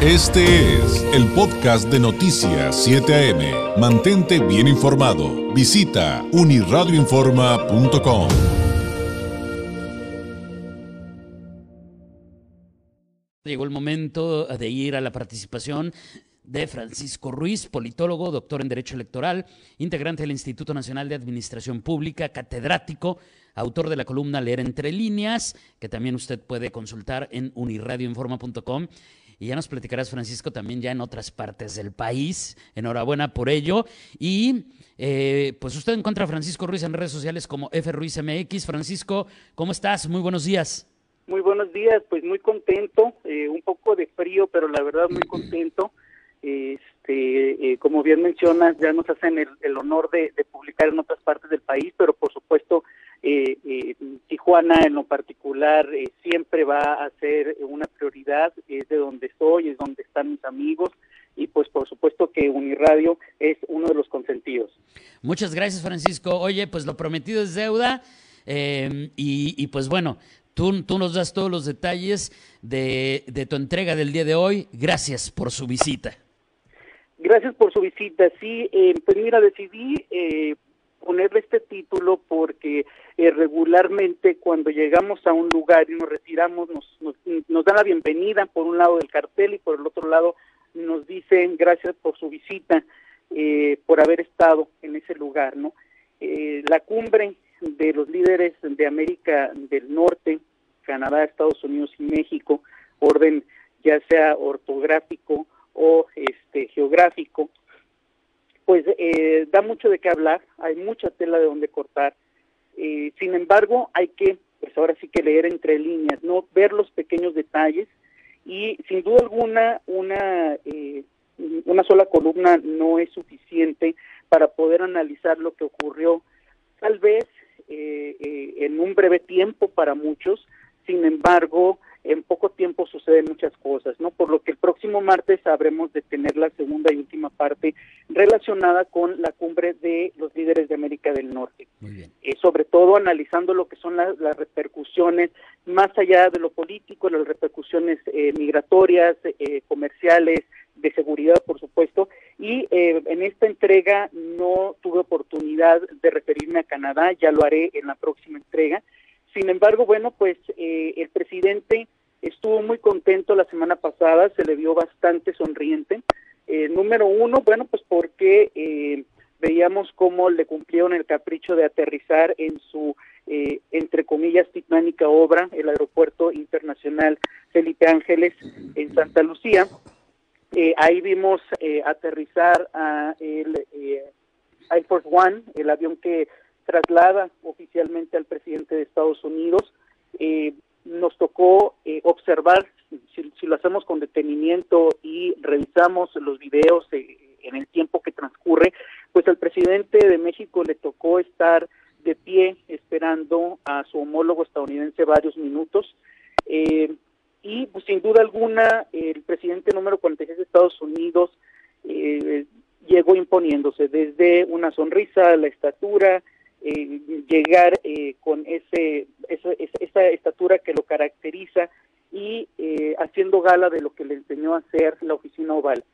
Este es el podcast de Noticias 7 AM. Mantente bien informado. Visita uniradioinforma.com. Llegó el momento de ir a la participación de Francisco Ruiz, politólogo, doctor en Derecho Electoral, integrante del Instituto Nacional de Administración Pública, catedrático, autor de la columna Leer entre líneas, que también usted puede consultar en uniradioinforma.com y ya nos platicarás, Francisco, también ya en otras partes del país. Enhorabuena por ello. Y eh, pues usted encuentra a Francisco Ruiz en redes sociales como FRuizMX. Francisco, ¿cómo estás? Muy buenos días. Muy buenos días, pues muy contento, eh, un poco de frío, pero la verdad muy contento. Este, eh, como bien mencionas, ya nos hacen el, honor de, publicar en otras partes del país, pero por supuesto eh, Tijuana en lo particular siempre va a ser una prioridad, es de donde estoy, es donde están mis amigos y pues por supuesto que Uniradio es uno de los consentidos. Muchas gracias Francisco. Oye, pues lo prometido es deuda y, y pues bueno, Tú, tú, nos das todos los detalles de, de, tu entrega del día de hoy. Gracias por su visita. Gracias por su visita. Sí, eh, pues mira, decidí eh, ponerle este título porque eh, regularmente cuando llegamos a un lugar y nos retiramos, nos, nos, nos, dan la bienvenida por un lado del cartel y por el otro lado nos dicen gracias por su visita, eh, por haber estado en ese lugar, ¿no? Eh, la cumbre de los líderes de América del Norte, Canadá, Estados Unidos y México, orden ya sea ortográfico o este geográfico, pues eh, da mucho de qué hablar, hay mucha tela de donde cortar. Eh, sin embargo, hay que, pues ahora sí que leer entre líneas, no ver los pequeños detalles y sin duda alguna una eh, una sola columna no es suficiente para poder analizar lo que ocurrió. Tal vez en un breve tiempo para muchos, sin embargo, en poco tiempo suceden muchas cosas, ¿no? Por lo que el próximo martes habremos de tener la segunda y última parte relacionada con la cumbre de los líderes de América del Norte. Muy bien. Eh, sobre todo analizando lo que son las repercusiones más allá de lo político, las repercusiones eh, migratorias, eh, comerciales, de seguridad, por supuesto. Y en esta entrega no tuve oportunidad de referirme a Canadá, ya lo haré en la próxima entrega. Sin embargo, bueno, pues el presidente estuvo muy contento la semana pasada, se le vio bastante sonriente. Eh, número uno, bueno, pues porque eh, veíamos cómo le cumplieron el capricho de aterrizar en su, eh, entre comillas, titánica obra, el Aeropuerto Internacional Felipe Ángeles en Santa Lucía. ahí vimos aterrizar a el Air Force One, el avión que traslada oficialmente al presidente de Estados Unidos. Eh, nos tocó eh, observar, si, lo hacemos con detenimiento y revisamos los videos eh, en el tiempo que transcurre, pues al presidente de México le tocó estar de pie esperando a su homólogo estadounidense varios minutos. Eh, y pues, sin duda alguna el presidente número 46 de Estados Unidos llegó imponiéndose desde una sonrisa, la estatura, eh, llegar eh, con ese, esa, estatura que lo caracteriza y eh, haciendo gala de lo que le enseñó a hacer la oficina oval,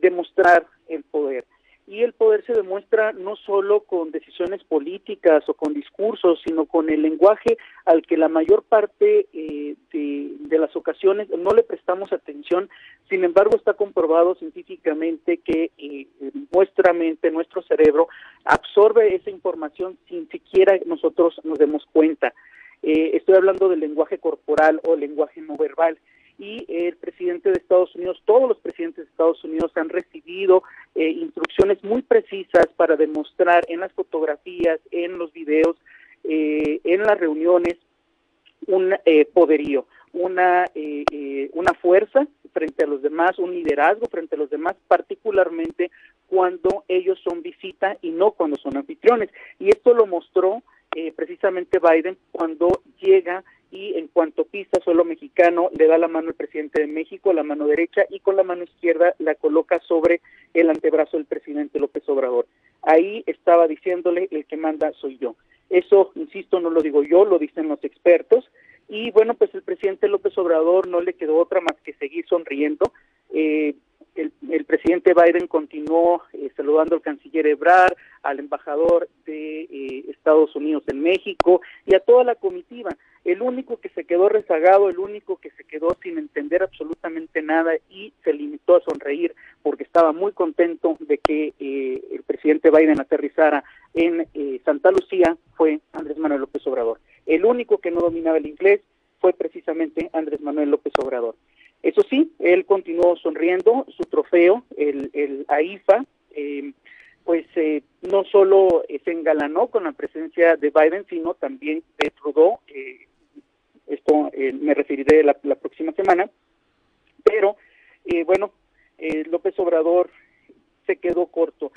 demostrar el poder y el poder se demuestra no solo con decisiones políticas o con discursos, sino con el lenguaje al que la mayor parte eh, de, las ocasiones no le prestamos atención. Sin embargo, está comprobado científicamente que eh, nuestra mente, nuestro cerebro, absorbe esa información sin siquiera nosotros nos demos cuenta. Eh, estoy hablando del lenguaje corporal o lenguaje no verbal y el presidente de Estados Unidos, todos los presidentes de Estados Unidos han recibido eh, instrucciones muy precisas para demostrar en las fotografías, en los videos, eh, en las reuniones, un eh, poderío, una, una fuerza frente a los demás, un liderazgo frente a los demás, particularmente cuando ellos son visita y no cuando son anfitriones. Y esto lo mostró precisamente Biden cuando llega y en cuanto pisa suelo mexicano le da la mano al presidente de México, la mano derecha y con la mano izquierda la coloca sobre el antebrazo del presidente López Obrador. Ahí estaba diciéndole el que manda soy yo. Eso, insisto, no lo digo yo, lo dicen los expertos. Y bueno, pues el presidente López Obrador no le quedó otra más que seguir sonriendo. Eh, el, presidente Biden continuó eh, saludando al canciller Ebrard, al embajador de eh, Estados Unidos en México y a toda la comitiva. El único que se quedó rezagado, el único que se quedó sin entender absolutamente nada y se limitó a sonreír porque estaba muy contento de que eh, el presidente Biden aterrizara en Santa Lucía fue Andrés Manuel López Obrador. El único que no dominaba el inglés fue precisamente Andrés Manuel López Obrador. Eso sí, él continuó sonriendo, su trofeo, el, el AIFA, eh, pues eh, no solo se engalanó con la presencia de Biden, sino también de Trudeau, eh, esto me referiré la, próxima semana, pero bueno, López Obrador se quedó corto.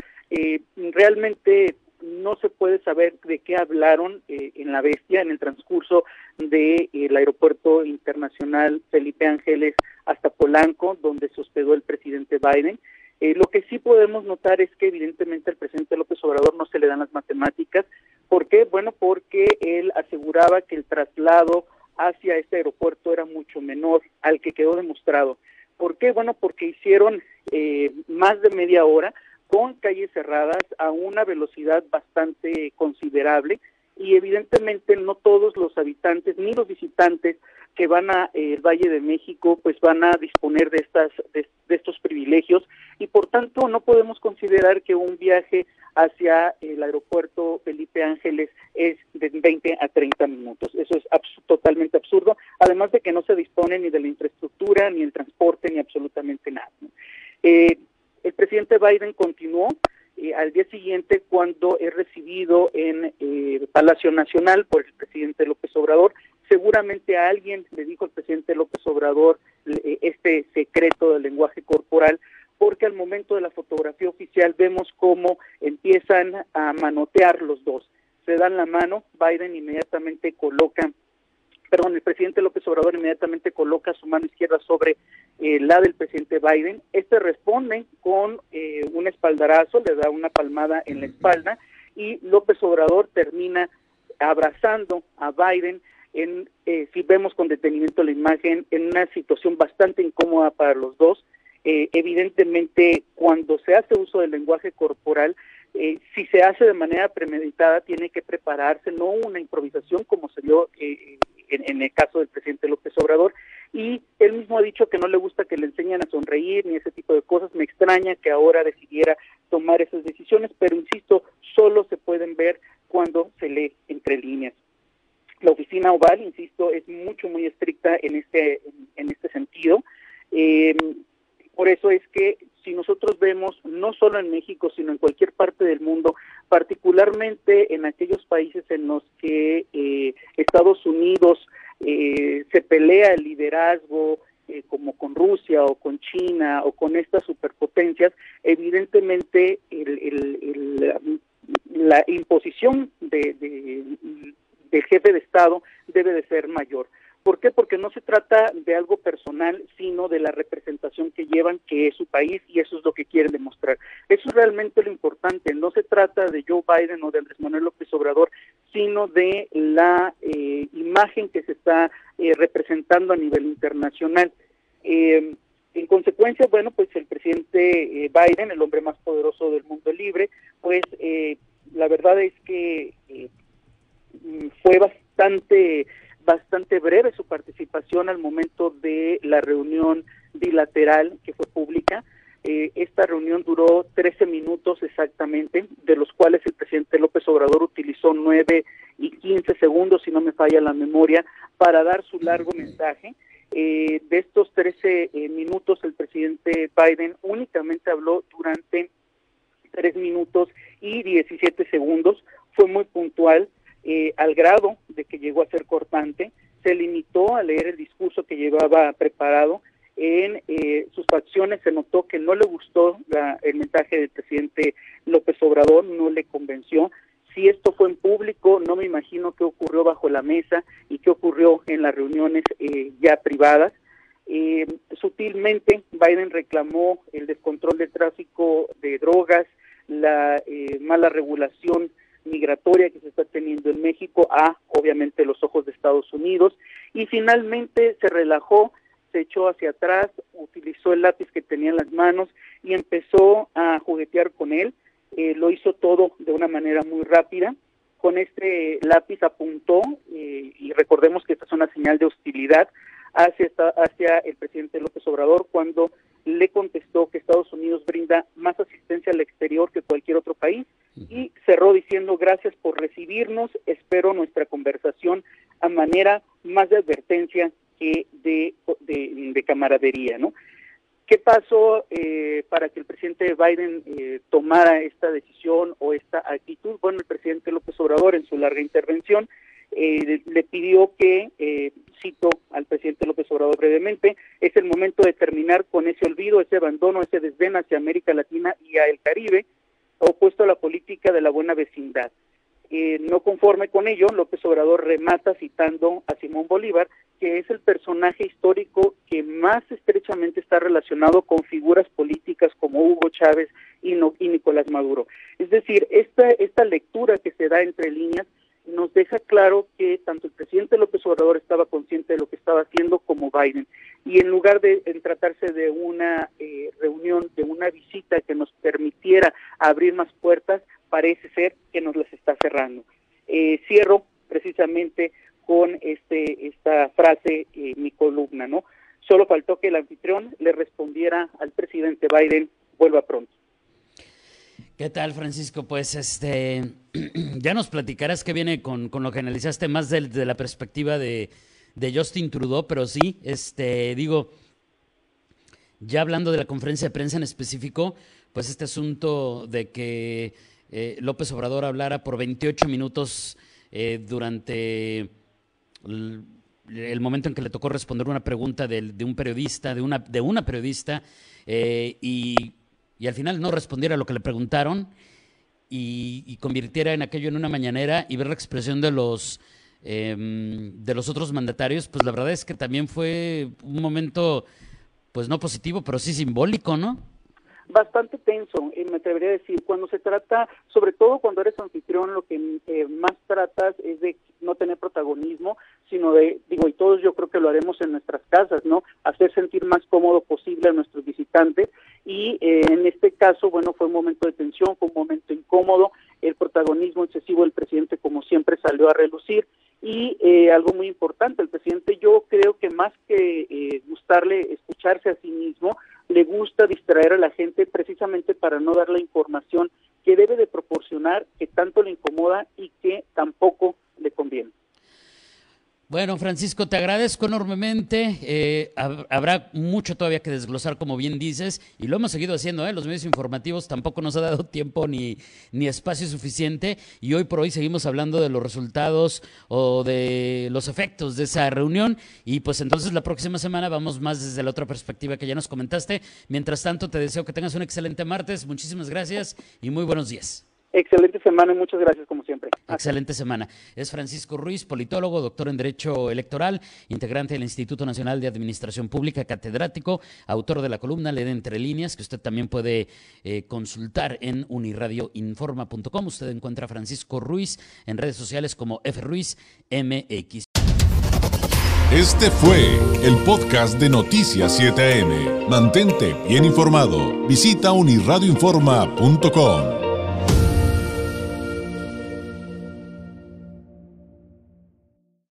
realmente no se puede saber de qué hablaron en la bestia en el transcurso del aeropuerto internacional Felipe Ángeles hasta Polanco, donde se hospedó el presidente Biden. Eh, lo que sí podemos notar es que evidentemente al presidente López Obrador no se le dan las matemáticas. ¿Por qué? Bueno, porque él aseguraba que el traslado hacia este aeropuerto era mucho menor al que quedó demostrado. ¿Por qué? Bueno, porque hicieron eh, más de media hora con calles cerradas a una velocidad bastante considerable y evidentemente no todos los habitantes ni los visitantes que van a eh, el Valle de México pues van a disponer de estas de, estos privilegios y por tanto no podemos considerar que un viaje hacia el aeropuerto Felipe Ángeles es de 20 a 30 minutos. Eso es totalmente absurdo, además de que no se dispone ni de la infraestructura, ni el transporte, ni absolutamente nada. Eh, el presidente Biden continuó eh, al día siguiente cuando he recibido en eh, Palacio Nacional por el presidente López Obrador. Seguramente a alguien le dijo el presidente López Obrador eh, este secreto del lenguaje corporal, porque al momento de la fotografía oficial vemos cómo empiezan a manotear los dos. Se dan la mano, Biden inmediatamente coloca perdón, el presidente López Obrador inmediatamente coloca su mano izquierda sobre eh, la del presidente Biden. Este responde con eh, un espaldarazo, le da una palmada en la espalda y López Obrador termina abrazando a Biden en, eh, si vemos con detenimiento la imagen, en una situación bastante incómoda para los dos. evidentemente, cuando se hace uso del lenguaje corporal, si se hace de manera premeditada, tiene que prepararse, no una improvisación como se dio en, el caso del presidente López Obrador, y él mismo ha dicho que no le gusta que le enseñen a sonreír ni ese tipo de cosas. Me extraña que ahora decidiera tomar esas decisiones, pero insisto, solo se pueden ver cuando se lee entre líneas. La oficina oval, insisto, es mucho, muy estricta en este, en, este sentido. Eh, por eso es que si nosotros vemos, no solo en México, sino en cualquier parte del mundo, particularmente en aquellos países en los que eh, Estados Unidos eh, se pelea el liderazgo, eh, como con Rusia o con China o con estas superpotencias, evidentemente la imposición de, del jefe de Estado debe de ser mayor. ¿Por qué? Porque no se trata de algo personal, sino de la representación que llevan, que es su país, y eso es lo que quieren demostrar. Eso es realmente lo importante. No se trata de Joe Biden o de Andrés Manuel López Obrador, sino de la eh, imagen que se está eh, representando a nivel internacional. Eh, en consecuencia, bueno, pues el presidente Biden, el hombre más poderoso del mundo libre, pues la verdad es que fue bastante bastante breve su participación al momento de la reunión bilateral que fue pública. Eh, esta reunión duró 13 minutos exactamente, de los cuales el presidente López Obrador utilizó 9 y 15 segundos, si no me falla la memoria, para dar su largo mensaje. Eh, de estos 13 eh, minutos, el presidente Biden únicamente habló durante 3 minutos y 17 segundos. Fue muy puntual, eh, al grado de que llegó a ser cortante, se limitó a leer el discurso que llevaba preparado. En eh, sus facciones se notó que no le gustó el mensaje del presidente López Obrador, no le convenció. Si esto fue en público, no me imagino qué ocurrió bajo la mesa y qué ocurrió en las reuniones eh, ya privadas. sutilmente, Biden reclamó el descontrol del tráfico de drogas, la mala regulación migratoria que se está teniendo en México a, obviamente, los ojos de Estados Unidos. Y finalmente se relajó, se echó hacia atrás, utilizó el lápiz que tenía en las manos y empezó a juguetear con él. Eh, lo hizo todo de una manera muy rápida. Con este lápiz apuntó, eh, y recordemos que esta es una señal de hostilidad hacia, hacia el presidente López Obrador cuando le contestó que Estados Unidos brinda más asistencia al exterior que cualquier otro país y cerró diciendo gracias por recibirnos, espero nuestra conversación a manera más de advertencia que de, de, camaradería, ¿no? ¿Qué pasó eh, para que el presidente Biden eh, tomara esta decisión o esta actitud? Bueno, el presidente López Obrador en su larga intervención eh, le pidió que, eh, cito al presidente López Obrador brevemente, es el momento de terminar con ese olvido, ese abandono, ese desdén hacia América Latina y a el Caribe, opuesto a la política de la buena vecindad. Eh, no conforme con ello, López Obrador remata citando a Simón Bolívar, que es el personaje histórico que más estrechamente está relacionado con figuras políticas como Hugo Chávez y, y Nicolás Maduro. Es decir, esta, esta lectura que se da entre líneas nos deja claro que tanto el presidente López Obrador estaba consciente de lo que estaba haciendo como Biden. Y en lugar de tratarse de una eh, reunión, de una visita que nos permitiera abrir más puertas, parece ser que nos las está cerrando. Eh, cierro precisamente con este esta frase, eh, mi columna, ¿no? Solo faltó que el anfitrión le respondiera al presidente Biden, vuelva pronto. ¿Qué tal, Francisco? Pues este, ya nos platicarás qué viene con, lo que analizaste más de, la perspectiva de, Justin Trudeau, pero sí, este, digo, ya hablando de la conferencia de prensa en específico, pues este asunto de que eh, López Obrador hablara por 28 minutos eh, durante el, momento en que le tocó responder una pregunta de, un periodista, de una, de una periodista, eh, y y al final no respondiera a lo que le preguntaron y, convirtiera en aquello en una mañanera y ver la expresión de los em, de los otros mandatarios, pues la verdad es que también fue un momento, pues no positivo, pero sí simbólico, ¿no? Bastante tenso, eh, me atrevería a decir. Cuando se trata, sobre todo cuando eres anfitrión, lo que eh, más tratas es de no tener protagonismo, sino de, digo, y todos yo creo que lo haremos en nuestras casas, ¿no? Hacer sentir más cómodo posible a nuestros visitantes. Y eh, en este caso, bueno, fue un momento de tensión, fue un momento incómodo. El protagonismo excesivo del presidente, como siempre, salió a relucir. Y eh, algo muy importante, el presidente yo creo que más que eh, gustarle escucharse a sí mismo, le gusta distraer a la gente precisamente para no dar la información que debe de proporcionar, que tanto le incomoda y que tampoco. Bueno, Francisco, te agradezco enormemente. Eh, habrá mucho todavía que desglosar, como bien dices, y lo hemos seguido haciendo. ¿eh? Los medios informativos tampoco nos ha dado tiempo ni, ni espacio suficiente, y hoy por hoy seguimos hablando de los resultados o de los efectos de esa reunión. Y pues entonces la próxima semana vamos más desde la otra perspectiva que ya nos comentaste. Mientras tanto, te deseo que tengas un excelente martes. Muchísimas gracias y muy buenos días. Excelente semana y muchas gracias como siempre. Excelente semana. Es Francisco Ruiz, politólogo, doctor en Derecho Electoral, integrante del Instituto Nacional de Administración Pública, catedrático, autor de la columna Lee Entre Líneas, que usted también puede eh, consultar en uniradioinforma.com. Usted encuentra a Francisco Ruiz en redes sociales como FRuizMX. Este fue el podcast de Noticias 7am. Mantente bien informado. Visita uniradioinforma.com.